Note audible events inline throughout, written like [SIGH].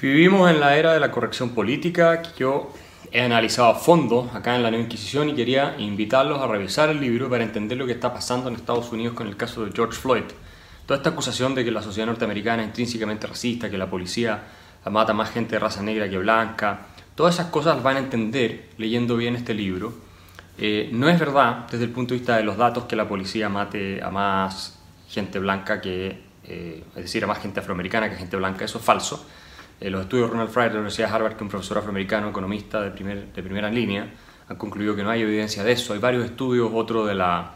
Vivimos en la era de la corrección política que yo he analizado a fondo acá en la Nueva Inquisición y quería invitarlos a revisar el libro para entender lo que está pasando en Estados Unidos con el caso de George Floyd. Toda esta acusación de que la sociedad norteamericana es intrínsecamente racista, que la policía mata más gente de raza negra que blanca, todas esas cosas van a entender leyendo bien este libro. Eh, no es verdad desde el punto de vista de los datos que la policía mate a más gente blanca que, eh, es decir, a más gente afroamericana que gente blanca, eso es falso eh, los estudios de Ronald Fry de la Universidad de Harvard, que es un profesor afroamericano, economista de, primer, de primera línea, han concluido que no hay evidencia de eso. Hay varios estudios, otro de la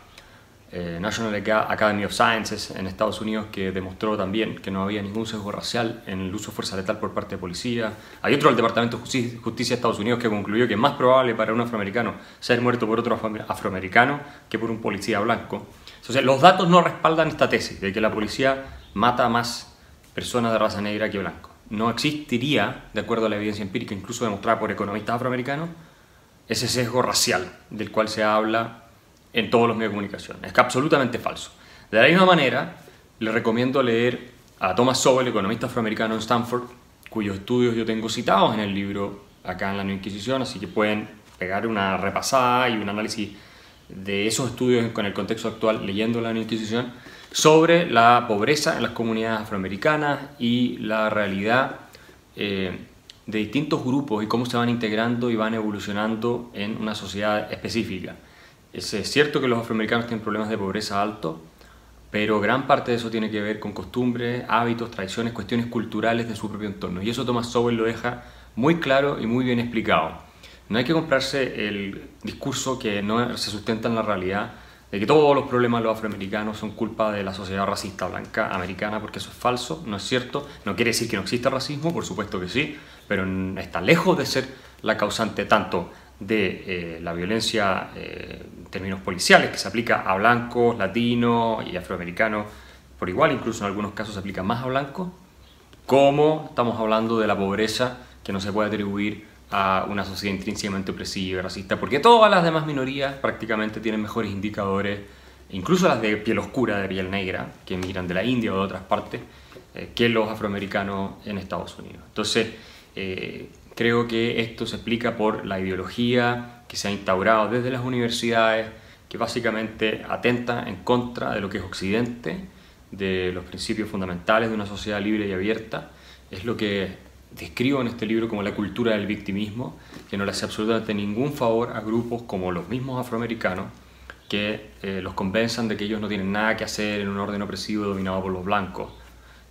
eh, National Academy of Sciences en Estados Unidos que demostró también que no había ningún sesgo racial en el uso de fuerza letal por parte de policía. Hay otro del Departamento de Justicia de Estados Unidos que concluyó que es más probable para un afroamericano ser muerto por otro afroamericano que por un policía blanco. Entonces, los datos no respaldan esta tesis de que la policía mata más personas de raza negra que blanco no existiría, de acuerdo a la evidencia empírica, incluso demostrada por economistas afroamericanos, ese sesgo racial del cual se habla en todos los medios de comunicación. Es absolutamente falso. De la misma manera, le recomiendo leer a Thomas Sowell, economista afroamericano en Stanford, cuyos estudios yo tengo citados en el libro acá en la Nueva Inquisición, así que pueden pegar una repasada y un análisis de esos estudios con el contexto actual leyendo la Inquisición sobre la pobreza en las comunidades afroamericanas y la realidad eh, de distintos grupos y cómo se van integrando y van evolucionando en una sociedad específica. Es cierto que los afroamericanos tienen problemas de pobreza alto, pero gran parte de eso tiene que ver con costumbres, hábitos, tradiciones, cuestiones culturales de su propio entorno. Y eso Thomas Sowell lo deja muy claro y muy bien explicado. No hay que comprarse el discurso que no se sustenta en la realidad de que todos los problemas los afroamericanos son culpa de la sociedad racista blanca americana, porque eso es falso, no es cierto. No quiere decir que no exista racismo, por supuesto que sí, pero está lejos de ser la causante tanto de eh, la violencia eh, en términos policiales, que se aplica a blancos, latinos y afroamericanos por igual, incluso en algunos casos se aplica más a blancos, como estamos hablando de la pobreza que no se puede atribuir a una sociedad intrínsecamente opresiva y racista, porque todas las demás minorías prácticamente tienen mejores indicadores, incluso las de piel oscura, de piel negra, que emigran de la India o de otras partes, eh, que los afroamericanos en Estados Unidos. Entonces, eh, creo que esto se explica por la ideología que se ha instaurado desde las universidades, que básicamente atenta en contra de lo que es Occidente, de los principios fundamentales de una sociedad libre y abierta, es lo que describo en este libro como la cultura del victimismo, que no le hace absolutamente ningún favor a grupos como los mismos afroamericanos, que eh, los convenzan de que ellos no tienen nada que hacer en un orden opresivo dominado por los blancos.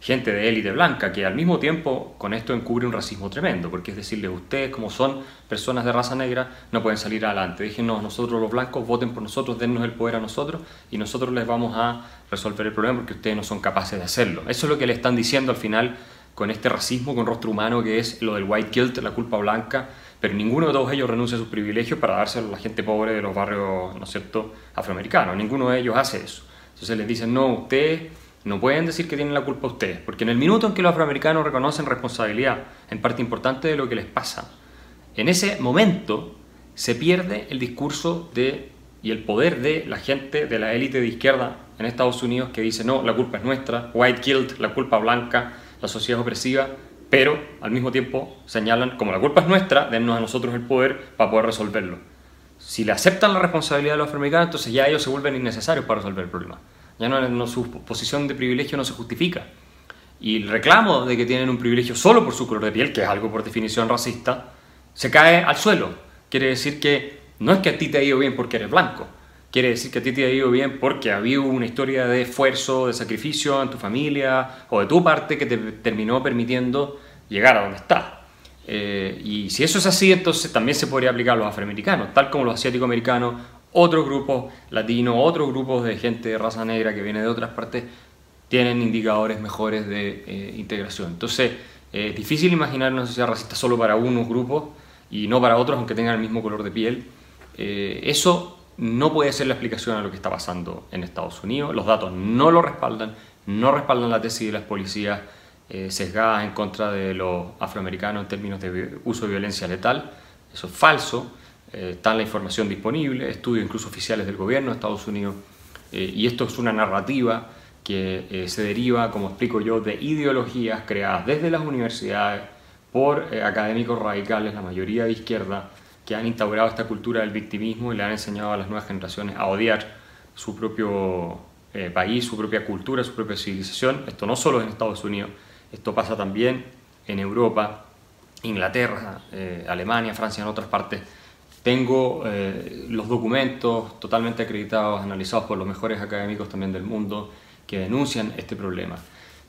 Gente de élite blanca que al mismo tiempo con esto encubre un racismo tremendo, porque es decirle, ustedes como son personas de raza negra no pueden salir adelante, déjenos nosotros los blancos, voten por nosotros, dennos el poder a nosotros y nosotros les vamos a resolver el problema porque ustedes no son capaces de hacerlo. Eso es lo que le están diciendo al final con este racismo con rostro humano que es lo del white guilt, la culpa blanca, pero ninguno de todos ellos renuncia a sus privilegios para dárselo a la gente pobre de los barrios, ¿no es cierto?, afroamericanos. Ninguno de ellos hace eso. Entonces les dicen, no, ustedes no pueden decir que tienen la culpa ustedes, porque en el minuto en que los afroamericanos reconocen responsabilidad en parte importante de lo que les pasa, en ese momento se pierde el discurso de y el poder de la gente de la élite de izquierda en Estados Unidos que dice, no, la culpa es nuestra, white guilt, la culpa blanca, la sociedad opresiva, pero al mismo tiempo señalan, como la culpa es nuestra, dennos a nosotros el poder para poder resolverlo. Si le aceptan la responsabilidad de los afroamericanos, entonces ya ellos se vuelven innecesarios para resolver el problema. Ya no, su posición de privilegio no se justifica. Y el reclamo de que tienen un privilegio solo por su color de piel, que es algo por definición racista, se cae al suelo. Quiere decir que no es que a ti te ha ido bien porque eres blanco, quiere decir que a ti te ha ido bien porque había una historia de esfuerzo, de sacrificio en tu familia o de tu parte que te terminó permitiendo llegar a donde estás. Eh, y si eso es así, entonces también se podría aplicar a los afroamericanos, tal como los asiático-americanos, otros grupos latinos, otros grupos de gente de raza negra que viene de otras partes, tienen indicadores mejores de eh, integración. Entonces, eh, es difícil imaginar una sociedad racista solo para unos grupos y no para otros, aunque tengan el mismo color de piel. eso no puede ser la explicación a lo que está pasando en Estados Unidos. Los datos no lo respaldan, no respaldan la tesis de las policías eh, sesgadas en contra de los afroamericanos en términos de uso de violencia letal. Eso es falso. Eh, está la información disponible, estudios incluso oficiales del gobierno de Estados Unidos. Eh, y esto es una narrativa que se deriva, como explico yo, de ideologías creadas desde las universidades por académicos radicales, la mayoría de izquierda, que han instaurado esta cultura del victimismo y le han enseñado a las nuevas generaciones a odiar su propio eh, país, su propia cultura, su propia civilización. Esto no solo en Estados Unidos, esto pasa también en Europa, Inglaterra, eh, Alemania, Francia, en otras partes. Tengo los documentos totalmente acreditados, analizados por los mejores académicos también del mundo, que denuncian este problema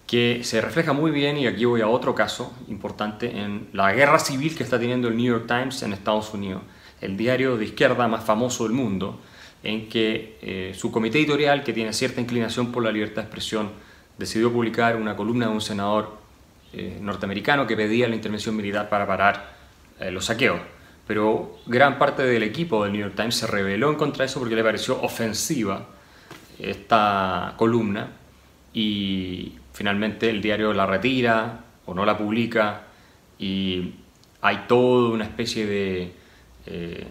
que se refleja muy bien, y aquí voy a otro caso importante, en la guerra civil que está teniendo el New York Times en Estados Unidos, el diario de izquierda más famoso del mundo, en que eh, su comité editorial, que tiene cierta inclinación por la libertad de expresión, decidió publicar una columna de un senador eh, norteamericano que pedía la intervención militar para parar eh, los saqueos. Pero gran parte del equipo del New York Times se rebeló en contra de eso porque le pareció ofensiva esta columna y finalmente el diario la retira o no la publica y hay toda una especie de eh,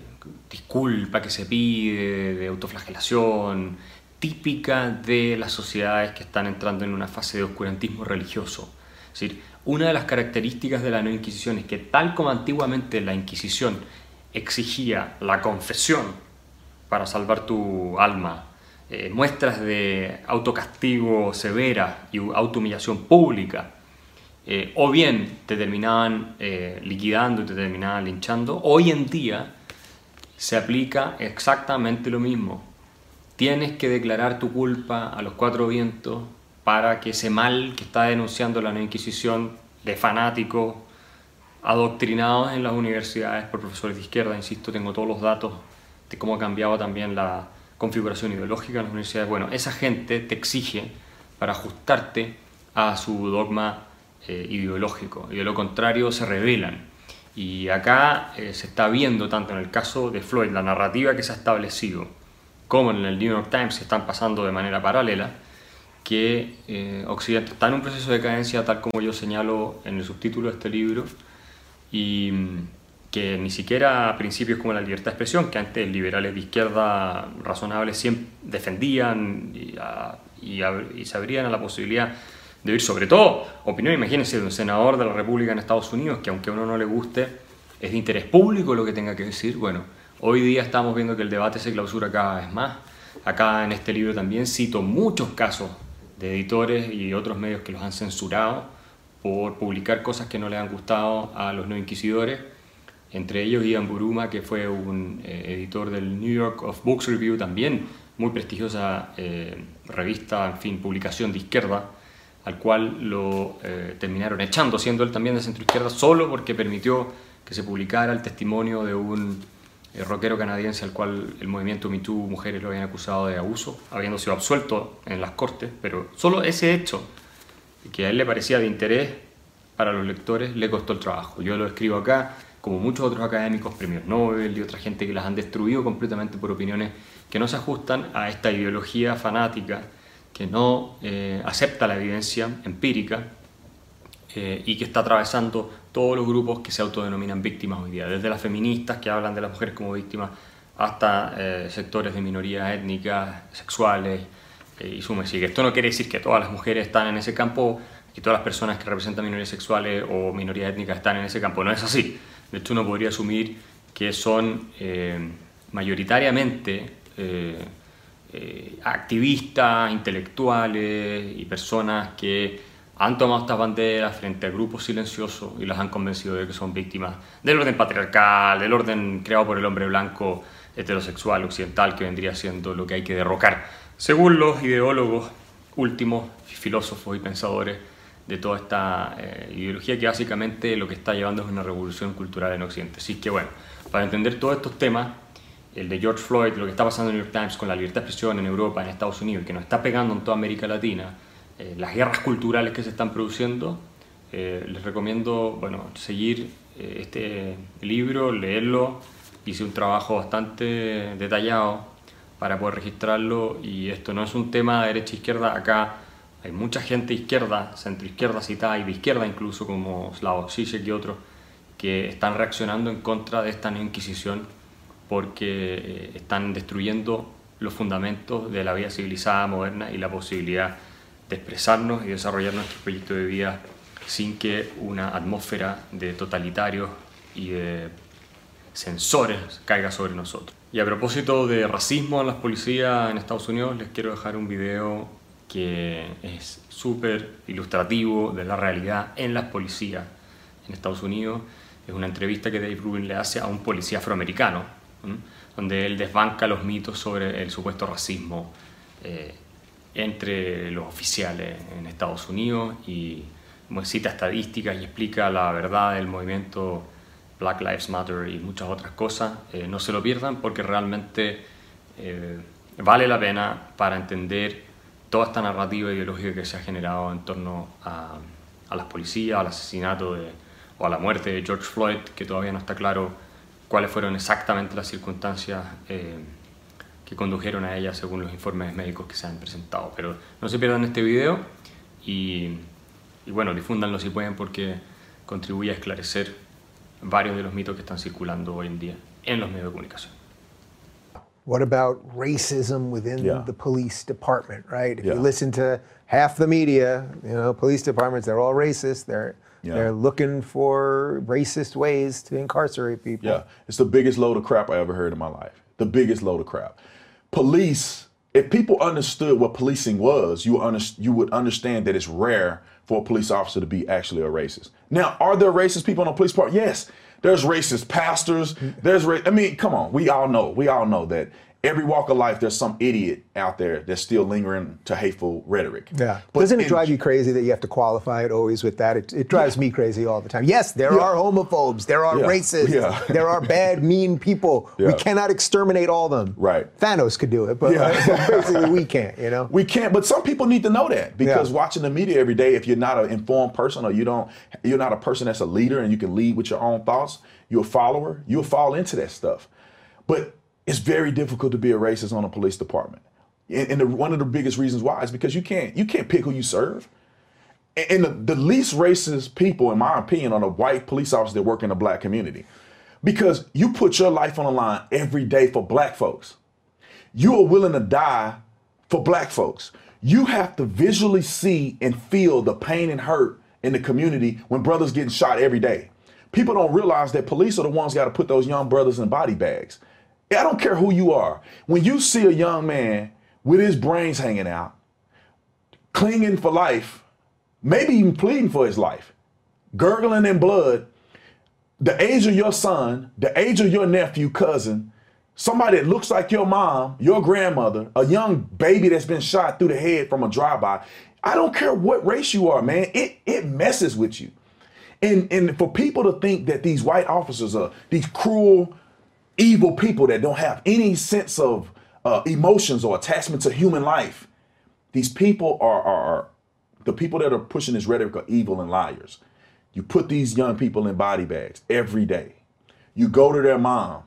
disculpa que se pide, de autoflagelación, típica de las sociedades que están entrando en una fase de oscurantismo religioso. Es decir, una de las características de la no Inquisición es que tal como antiguamente la Inquisición exigía la confesión para salvar tu alma eh, muestras de autocastigo severa y autohumillación pública, eh, o bien te terminaban eh, liquidando y te terminaban linchando, hoy en día se aplica exactamente lo mismo. Tienes que declarar tu culpa a los cuatro vientos para que ese mal que está denunciando la Inquisición de fanáticos adoctrinados en las universidades por profesores de izquierda, insisto, tengo todos los datos de cómo ha cambiado también la, configuración ideológica en las universidades, bueno, esa gente te exige para ajustarte a su dogma eh, ideológico y de lo contrario se rebelan. Y acá eh, se está viendo tanto en el caso de Floyd, la narrativa que se ha establecido, como en el New York Times, se están pasando de manera paralela, que eh, Occidente está en un proceso de decadencia, tal como yo señalo en el subtítulo de este libro, y que ni siquiera principios como la libertad de expresión, que antes liberales de izquierda razonables siempre defendían y, y, se abrían a la posibilidad de oír, sobre todo, opinión, imagínense, de un senador de la República en Estados Unidos, que aunque a uno no le guste, es de interés público lo que tenga que decir. Bueno, hoy día estamos viendo que el debate se clausura cada vez más. Acá en este libro también cito muchos casos de editores y otros medios que los han censurado por publicar cosas que no le han gustado a los no inquisidores entre ellos Ian Buruma, que fue un eh, editor del New York of Books Review, también muy prestigiosa eh, revista, en fin, publicación de izquierda, al cual lo eh, terminaron echando, siendo él también de centro izquierda, solo porque permitió que se publicara el testimonio de un rockero canadiense al cual el movimiento MeToo mujeres lo habían acusado de abuso, habiendo sido absuelto en las cortes, pero solo ese hecho, que a él le parecía de interés para los lectores, le costó el trabajo. Yo lo escribo acá, como muchos otros académicos, premios Nobel y otra gente que las han destruido completamente por opiniones que no se ajustan a esta ideología fanática que no eh, acepta la evidencia empírica eh, y que está atravesando todos los grupos que se autodenominan víctimas hoy día, desde las feministas que hablan de las mujeres como víctimas hasta eh, sectores de minorías étnicas, sexuales y sume sigue. Esto no quiere decir que todas las mujeres están en ese campo y todas las personas que representan minorías sexuales o minorías étnicas están en ese campo, no es así. De hecho, uno podría asumir que son eh, mayoritariamente eh, eh, activistas, intelectuales y personas que han tomado estas banderas frente a grupos silenciosos y las han convencido de que son víctimas del orden patriarcal, del orden creado por el hombre blanco heterosexual occidental que vendría siendo lo que hay que derrocar, según los ideólogos últimos, filósofos y pensadores de toda esta eh, ideología que básicamente lo que está llevando es una revolución cultural en Occidente. Así que bueno, para entender todos estos temas, el de George Floyd, lo que está pasando en New York Times con la libertad de expresión en Europa, en Estados Unidos, que nos está pegando en toda América Latina, eh, las guerras culturales que se están produciendo, eh, les recomiendo bueno, seguir este libro, leerlo. Hice un trabajo bastante detallado para poder registrarlo y esto no es un tema de derecha-izquierda, acá hay mucha gente izquierda, centro-izquierda citada y de izquierda incluso, como Slavoj Žižek y otros, que están reaccionando en contra de esta inquisición porque eh, están destruyendo los fundamentos de la vida civilizada moderna y la posibilidad de expresarnos y desarrollar nuestro proyecto de vida sin que una atmósfera de totalitarios y de censores caiga sobre nosotros. Y a propósito de racismo en las policías en Estados Unidos, les quiero dejar un video que es súper ilustrativo de la realidad en las policías en Estados Unidos. Es una entrevista que Dave Rubin le hace a un policía afroamericano, donde él desbanca los mitos sobre el supuesto racismo eh, entre los oficiales en Estados Unidos y cita estadísticas y explica la verdad del movimiento Black Lives Matter y muchas otras cosas. Eh, no se lo pierdan porque realmente eh, vale la pena para entender toda esta narrativa ideológica que se ha generado en torno a, las policías, al asesinato de, o a la muerte de George Floyd, que todavía no está claro cuáles fueron exactamente las circunstancias eh, que condujeron a ella según los informes médicos que se han presentado. Pero no se pierdan este video y, bueno, difúndanlo si pueden porque contribuye a esclarecer varios de los mitos que están circulando hoy en día en los medios de comunicación. What about racism within yeah. the police department, right? If yeah. you listen to half the media, you know, police departments, they're all racist. They're yeah. they're looking for racist ways to incarcerate people. Yeah, it's the biggest load of crap I ever heard in my life. The biggest load of crap. Police, if people understood what policing was, you, under, you would understand that it's rare for a police officer to be actually a racist. Now, are there racist people on the police part? Yes. There's racist pastors. There's, ra- I mean, come on. We all know. We all know that every walk of life, there's some idiot out there that's still lingering to hateful rhetoric. Yeah. But Doesn't it in, drive you crazy that you have to qualify it always with that? It, it drives yeah. me crazy all the time. Yes, there yeah. are homophobes, there are yeah. racists, there are bad, mean people. We cannot exterminate all of them. Right. Thanos could do it, but, [LAUGHS] but basically we can't, you know? We can't, but some people need to know that because watching the media every day, if you're not an informed person or you don't, you're not a person that's a leader and you can lead with your own thoughts, you're a follower, you'll fall into that stuff. But it's very difficult to be a racist on a police department. And, and the, one of the biggest reasons why is because you can't you can't pick who you serve. And, and the, the least racist people, in my opinion, are the white police officers that work in the black community. Because you put your life on the line every day for black folks. You are willing to die for black folks. You have to visually see and feel the pain and hurt in the community when brothers getting shot every day. People don't realize that police are the ones got to put those young brothers in body bags. I don't care who you are. When you see a young man with his brains hanging out, clinging for life, maybe even pleading for his life, gurgling in blood, the age of your son, the age of your nephew, cousin, somebody that looks like your mom, your grandmother, a young baby that's been shot through the head from a drive-by. I don't care what race you are, man. It it messes with you. And and for people to think that these white officers are these cruel, evil people that don't have any sense of uh, emotions or attachment to human life. These people are, are, are, the people that are pushing this rhetoric are evil and liars. You put these young people in body bags every day. You go to their mom,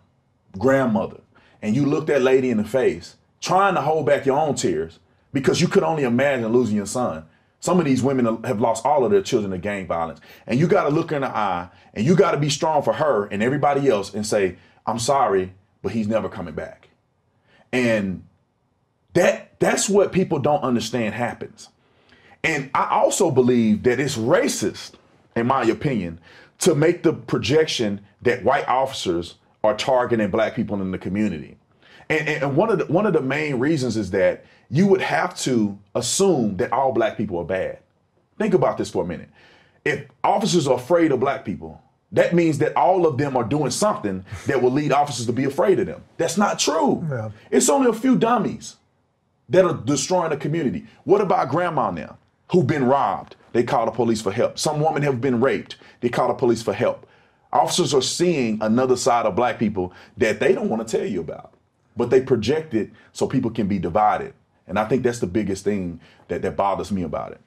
grandmother, and you look that lady in the face, trying to hold back your own tears because you could only imagine losing your son. Some of these women have lost all of their children to gang violence. And you got to look in the eye and you got to be strong for her and everybody else and say, I'm sorry, but he's never coming back. And that that's what people don't understand happens. And I also believe that it's racist, in my opinion, to make the projection that white officers are targeting black people in the community. And, and one of the one of the main reasons is that you would have to assume that all black people are bad. Think about this for a minute. If officers are afraid of black people, that means that all of them are doing something that will lead officers to be afraid of them. That's not true. Yeah. It's only a few dummies that are destroying the community. What about grandma now, who've been robbed? They call the police for help. Some women have been raped. They call the police for help. Officers are seeing another side of black people that they don't want to tell you about, but they project it so people can be divided. And I think that's the biggest thing that, that bothers me about it.